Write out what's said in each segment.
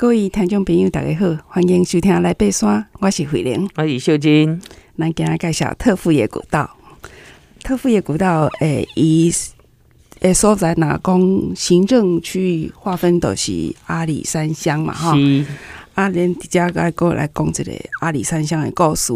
各位听众朋友，大家好，欢迎收听来爬山，我是慧玲，我是秀金。咱今日介绍特富野古道。特富野古道，诶，伊诶所在哪讲行政区域划分都是阿里山乡嘛，哈。啊连迪加该过来讲一个阿里山乡的故事。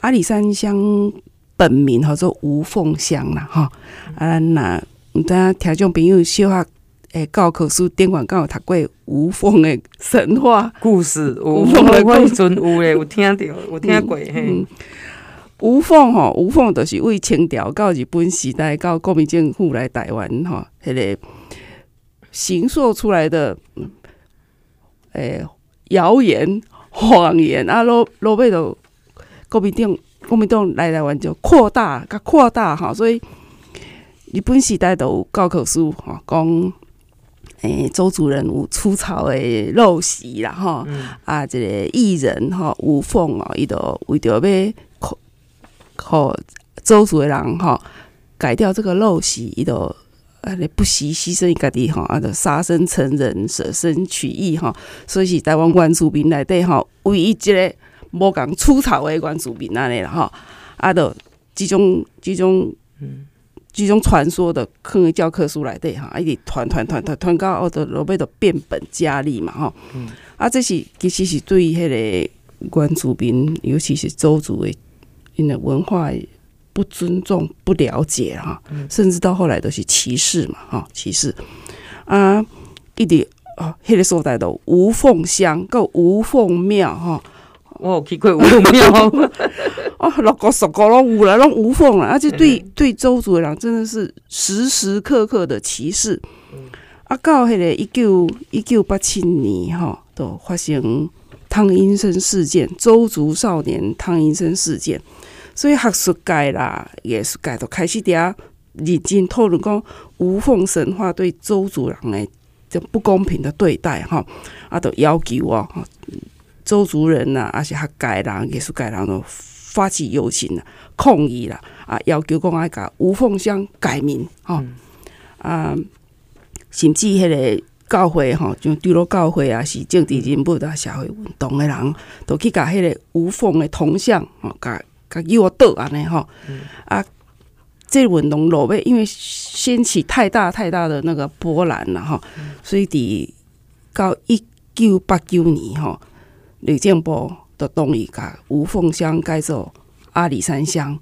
阿里山乡本名叫做吴凤乡啦，吼。啊，那大家听众朋友小学。诶，教科书顶悬敢有读过吴凤的神话故事？吴凤的故事有诶，有听着，有听过嘿。吴凤吼，吴凤就是为清朝到日本时代到国民政府来台湾吼，迄个形塑出来的诶谣言谎言啊，落落尾就国民党国民党来台湾就扩大，甲扩大吼，所以日本时代都有教科书吼讲。诶、欸，邹族人有出草的陋习啦，吼、嗯，啊，这个艺人吼吴凤哦，伊都为着要靠靠邹族的人吼改掉这个陋习，伊都啊不惜牺牲家己吼，啊，就杀身成仁，舍身取义吼，所以是台湾原住民内底吼唯一一个无共出草的原住民安尼啦，吼，啊，都即种即种嗯。这种传说的课教科书来对哈，一直传传传传传到后头，落尾就变本加厉嘛哈。嗯、啊，这是其实是对迄个原住民，尤其是周族的，因为文化不尊重、不了解哈，甚至到后来都是歧视嘛哈，歧视啊，一直啊，迄个所在都无缝乡，够无缝庙哈。我有去过无缝庙。哦，六个十个拢有了，拢无缝了，而且对对周族的人真的是时时刻刻的歧视。啊，到迄个一九一九八七年吼，都发生汤英生事件，周族少年汤英生事件，所以学术界啦、艺术界都开始嗲认真讨论讲无缝神话对周族人的这不公平的对待哈，啊，都要求啊，周族人呐，而且学界人、艺术界人都。发起游行了，抗议了啊！要求讲爱甲吴凤乡改名，哈、嗯、啊，甚至迄个教会吼，像对罗教会啊，是政治人物啊，社会运动的人，都去甲迄个吴凤的铜像，吼，甲甲诱倒安尼吼啊！这运动落尾，因为掀起太大太大的那个波澜了哈，所以伫到一九八九年哈，内政部。都同意甲吴凤乡改做阿里山乡，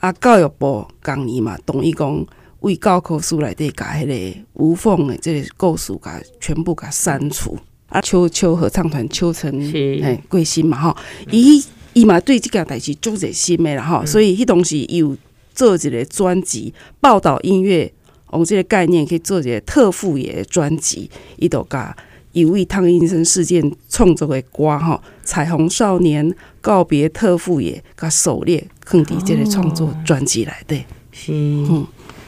啊，教育部共年嘛，同意讲为教科书内底甲迄个吴凤的即个故事甲全部甲删除。啊，秋秋合唱团秋成诶贵心嘛吼，伊伊嘛对即件代志足热心的啦吼，所以迄当时伊有做一个专辑报道音乐，用即个概念去做一个特富野专辑，伊都甲。一位汤英生事件创作的歌哈，彩虹少年告别特富野，甲狩猎，放伫这个创作专辑来的。是，嗯，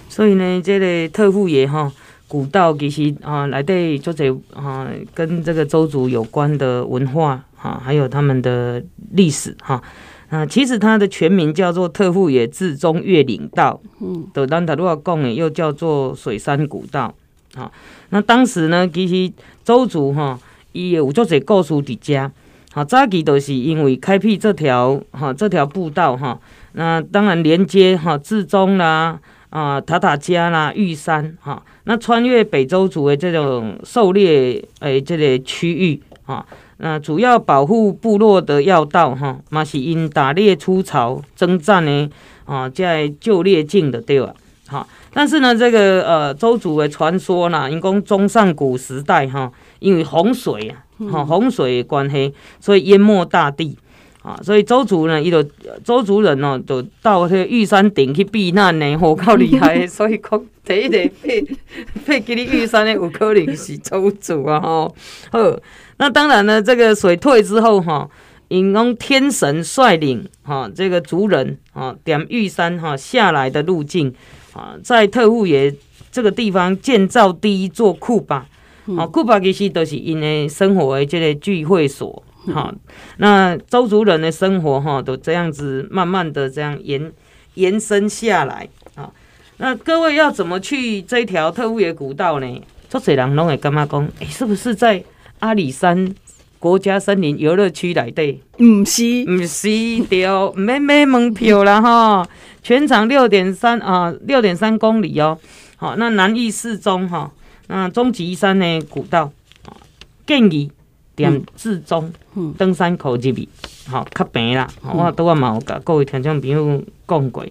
所以呢，这个特富野哈古道其实啊，来对做者啊，跟这个周族有关的文化哈，还有他们的历史哈啊，其实它的全名叫做特富野至中越岭道，嗯，的咱头拄仔讲的又叫做水山古道。好，那当时呢，其实周族哈，伊有做些故事伫遮。好，早期都是因为开辟这条哈这条步道哈，那当然连接哈至中啦啊塔塔加啦玉山哈，那穿越北周族的这种狩猎诶这个区域哈，那主要保护部落的要道哈，嘛是因打猎出巢征战呢啊在就猎境的对吧？好。但是呢，这个呃，周族的传说呢，因讲中上古时代哈，因为洪水啊，哈洪水的关系，所以淹没大地啊，所以周族呢，伊就周族人哦，就到这个玉山顶去避难呢，好够厉害，所以讲 第一个被被给你玉山的有可能是周族啊，哈。好，那当然呢，这个水退之后哈，因讲天神率领哈这个族人啊，点玉山哈下来的路径。啊，在特务爷这个地方建造第一座库巴，啊，库巴其实都是因为生活的这个聚会所，哈，那周族人的生活哈，都这样子慢慢的这样延延伸下来，啊，那各位要怎么去这条特务野古道呢？做侪人拢会感觉讲，诶，是不是在阿里山国家森林游乐区来的，唔是，唔是对，没没门票啦哈，全长六点三啊，六点三公里哦。好，那南义四中哈，那终极山的古道，建议点至中登山口这边，好较平啦。我都话嘛有甲各位听众朋友讲过。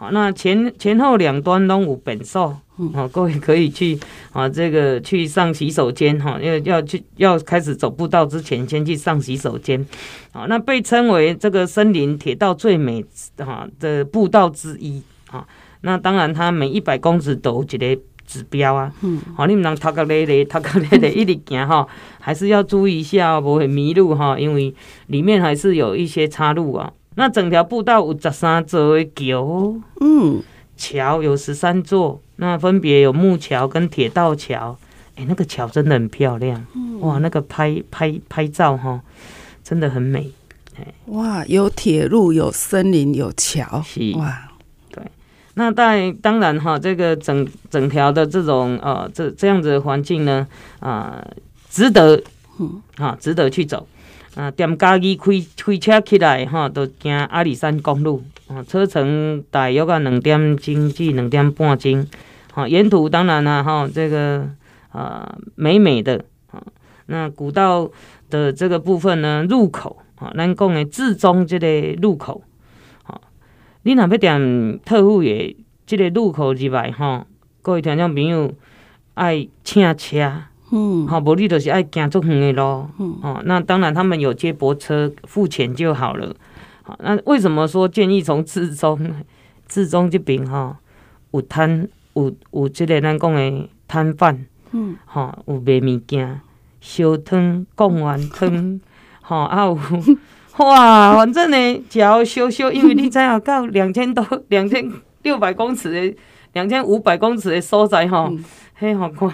好，那前前后两端都有便所，好，各位可以去啊，这个去上洗手间哈，要要去要开始走步道之前，先去上洗手间。好，那被称为这个森林铁道最美哈的步道之一啊。那当然，它每一百公尺都有一个指标啊。嗯。好，你们啷头壳咧咧，头壳咧咧，一直行哈，还是要注意一下，不会迷路哈，因为里面还是有一些岔路啊。那整条步道有十三座的桥，嗯，桥有十三座，那分别有木桥跟铁道桥，哎、欸，那个桥真的很漂亮，嗯、哇，那个拍拍拍照哈，真的很美，欸、哇，有铁路，有森林，有桥，是。哇，对，那在当然哈，这个整整条的这种呃这这样子的环境呢，啊、呃，值得，嗯，啊，值得去走。啊，踮家己开开车起来，吼，都行阿里山公路，啊，车程大约啊两点钟至两点半钟，好，沿途当然啦，吼，这个啊美美的，啊，那古道的这个部分呢，入口，啊，咱讲的至中这个入口，好，你若要踮特富野这个入口入来，吼，各位听众朋友爱请车。嗯，好，无你就是爱行足远的咯，嗯，哦，那当然他们有接驳车，付钱就好了。好，那为什么说建议从至中？至中这边哈，有摊有有这个咱讲的摊贩，嗯，哈，有卖物件，烧汤、贡丸汤，哈，啊有，哇，反正呢，只要烧烧，因为你知影到两千多、两千六百公尺的、两千五百公尺的所在，哈。嗯嘿，好看，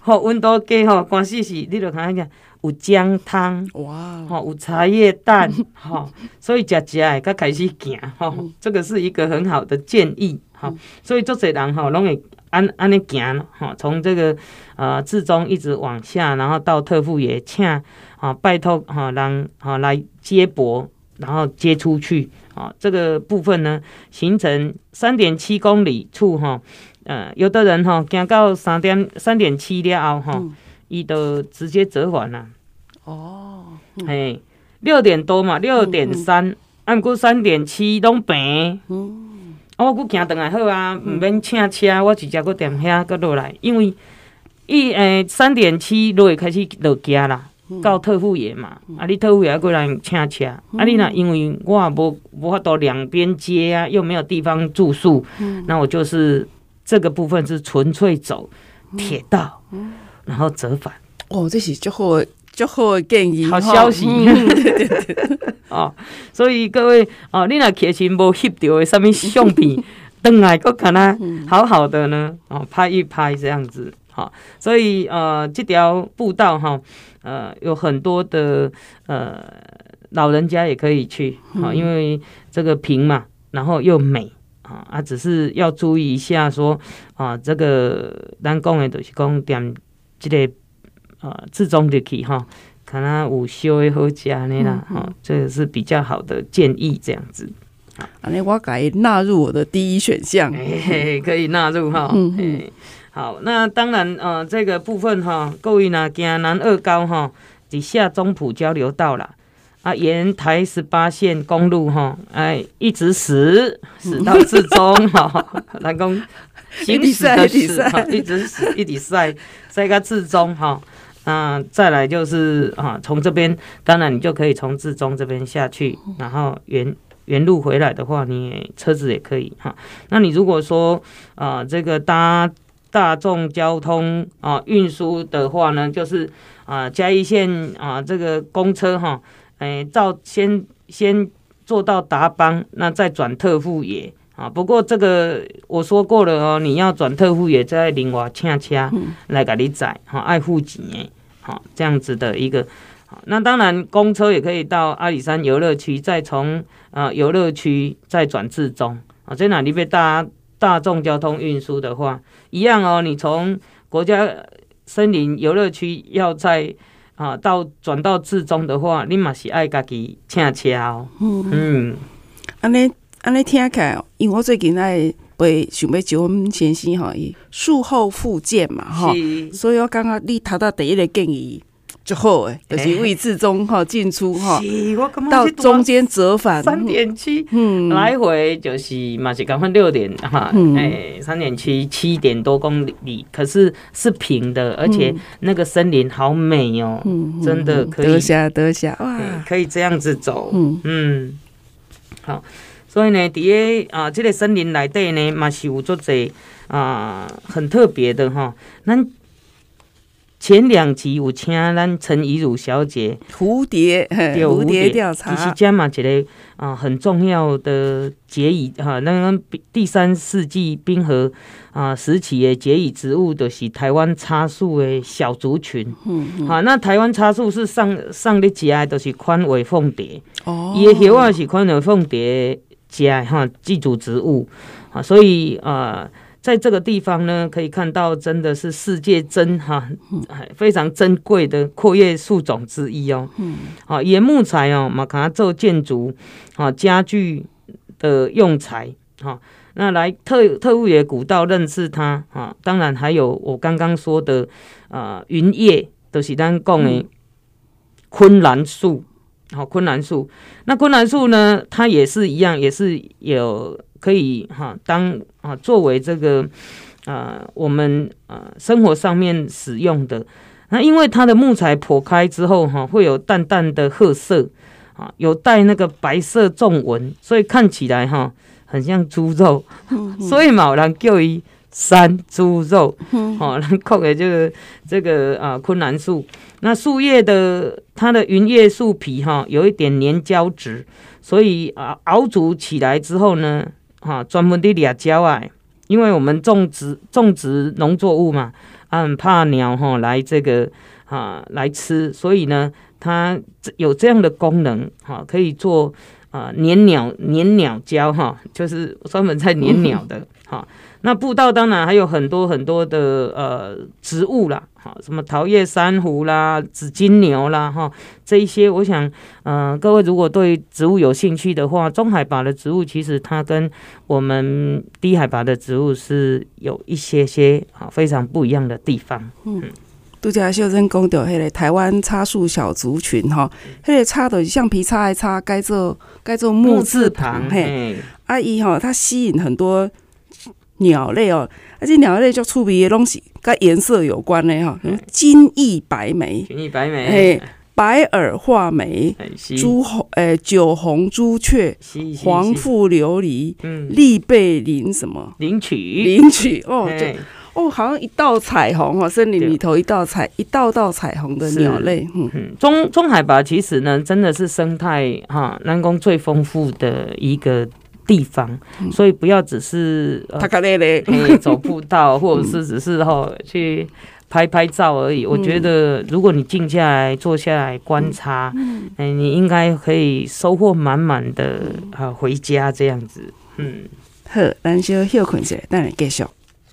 吼温度计吼，关系是，你着看下，有姜汤，哇，吼有茶叶蛋，吼，所以食食诶，才开始行，吼，这个是一个很好的建议，吼，所以足侪人吼，拢会安安尼行，吼，从这个呃至中一直往下，然后到特富也，请啊拜托哈人哈来接驳，然后接出去，啊，这个部分呢，行程三点七公里处，哈。呃，有的人吼行到三点三点七了后吼，伊就直接折返了。哦，嘿，六点多嘛，六点三，啊，毋过三点七拢平。嗯，啊，我佫行转来好啊，毋免请车，我直接佫踮遐佫落来，因为伊诶三点七落开始落行啦，到特富野嘛，啊，你特富野过来请车，啊，你若因为我也无无法度两边接啊，又没有地方住宿，那我就是。这个部分是纯粹走铁道，嗯、然后折返。哦，这是最好的最好的建议，好消息。哦，所以各位哦，你那客情无翕到的什么相片，等来个看啊，好好的呢，哦，拍一拍这样子。好、哦，所以呃，这条步道哈，呃，有很多的呃老人家也可以去，好、哦，因为这个平嘛，然后又美。啊，只是要注意一下，说啊，这个咱讲的就是讲点这个啊，自中的去哈，可能午休的好吃呢啦，哈、嗯嗯，这个是比较好的建议，这样子。啊，那我改纳入我的第一选项，嘿嘿可以纳入哈。嗯嗯。好，那当然呃，这个部分哈，各位呢，行南二高哈，底下中埔交流道啦。啊，沿台十八线公路哈，哎，一直驶驶到至中 哈，南宫行驶的驶，一直驶一直塞塞个至中哈。那再来就是啊，从这边当然你就可以从至中这边下去，然后原原路回来的话，你车子也可以哈。那你如果说啊，这个搭大众交通啊运输的话呢，就是啊嘉义县啊这个公车哈。哎，照先先做到达邦，那再转特富野啊。不过这个我说过了哦，你要转特富野，再另外请车来给你载，哈，爱付钱诶，好这样子的一个。好，那当然公车也可以到阿里山游乐区，再从啊游乐区再转至中啊。在哪里被大大众交通运输的话，一样哦。你从国家森林游乐区要在。啊，到转到至中的话，你嘛是爱家己请车哦。嗯，安尼安尼听起来，因为我最近在会想要招我们先生哈，术后复健嘛吼，所以我感觉你头到第一个建议。就好诶，就是位置中哈进出哈，到中间折返三点七，嗯，来回就是嘛是刚换六点哈，哎，三点七七点多公里，可是是平的，而且那个森林好美哦，真的可以得下得下哇，可以这样子走，嗯。嗯，好，所以呢，底下啊，这个森林内底呢，嘛是有做这啊很特别的哈，那。前两集有请咱陈怡如小姐蝴蝶蝴蝶调查，其实加嘛一个啊很重要的结语哈，那个第三世纪冰河啊时期的结语植物都是台湾叉树的小族群。嗯嗯。好，那台湾叉树是上上的家都是宽尾凤蝶哦，伊的叶啊是宽尾凤蝶家哈寄主植物啊，所以啊。在这个地方呢，可以看到真的是世界珍哈，非常珍贵的阔叶树种之一哦。嗯，好，野木材哦，马卡做建筑啊家具的用材哈。那来特特务野古道认识它啊，当然还有我刚刚说的啊云叶都是咱讲的昆兰树，好昆兰树。那昆兰树呢，它也是一样，也是有。可以哈，当啊作为这个啊我们啊生活上面使用的，那因为它的木材剖开之后哈，会有淡淡的褐色啊，有带那个白色纵纹，所以看起来哈很像猪肉，所以嘛有人叫伊山猪肉，好，那靠的这个这个啊昆兰树，那树叶的它的云叶树皮哈有一点粘胶质，所以啊熬煮起来之后呢。哈，专门的俩胶啊，因为我们种植种植农作物嘛，啊，很怕鸟哈来这个啊来吃，所以呢，它有这样的功能哈，可以做啊粘鸟粘鸟胶哈，就是专门在粘鸟的 哈。那步道当然还有很多很多的呃植物啦，哈，什么桃叶珊瑚啦、紫金牛啦，哈，这一些我想，嗯、呃，各位如果对植物有兴趣的话，中海拔的植物其实它跟我们低海拔的植物是有一些些啊非常不一样的地方。嗯，拄则秀珍讲到迄个台湾叉树小族群哈，迄个叉的橡皮擦的叉，该做该做木字旁嘿，阿姨哈，它吸引很多。鸟类哦，而且鸟类就出名的东西跟颜色有关的哈，金翼白眉，金翼白眉，嘿，白耳画眉，朱红，诶，酒红朱雀，黄腹琉璃，嗯，栗背林什么？领取，领取哦，就哦，好像一道彩虹哦，森林里头一道彩，一道道彩虹的鸟类，嗯，中中海拔其实呢，真的是生态哈南宫最丰富的一个。地方，所以不要只是他可以走步道，或者是 只是哈去拍拍照而已。我觉得，如果你静下来、坐下来观察，嗯，你应该可以收获满满的啊，回家这样子。嗯，好，咱就休困一下，等下继续。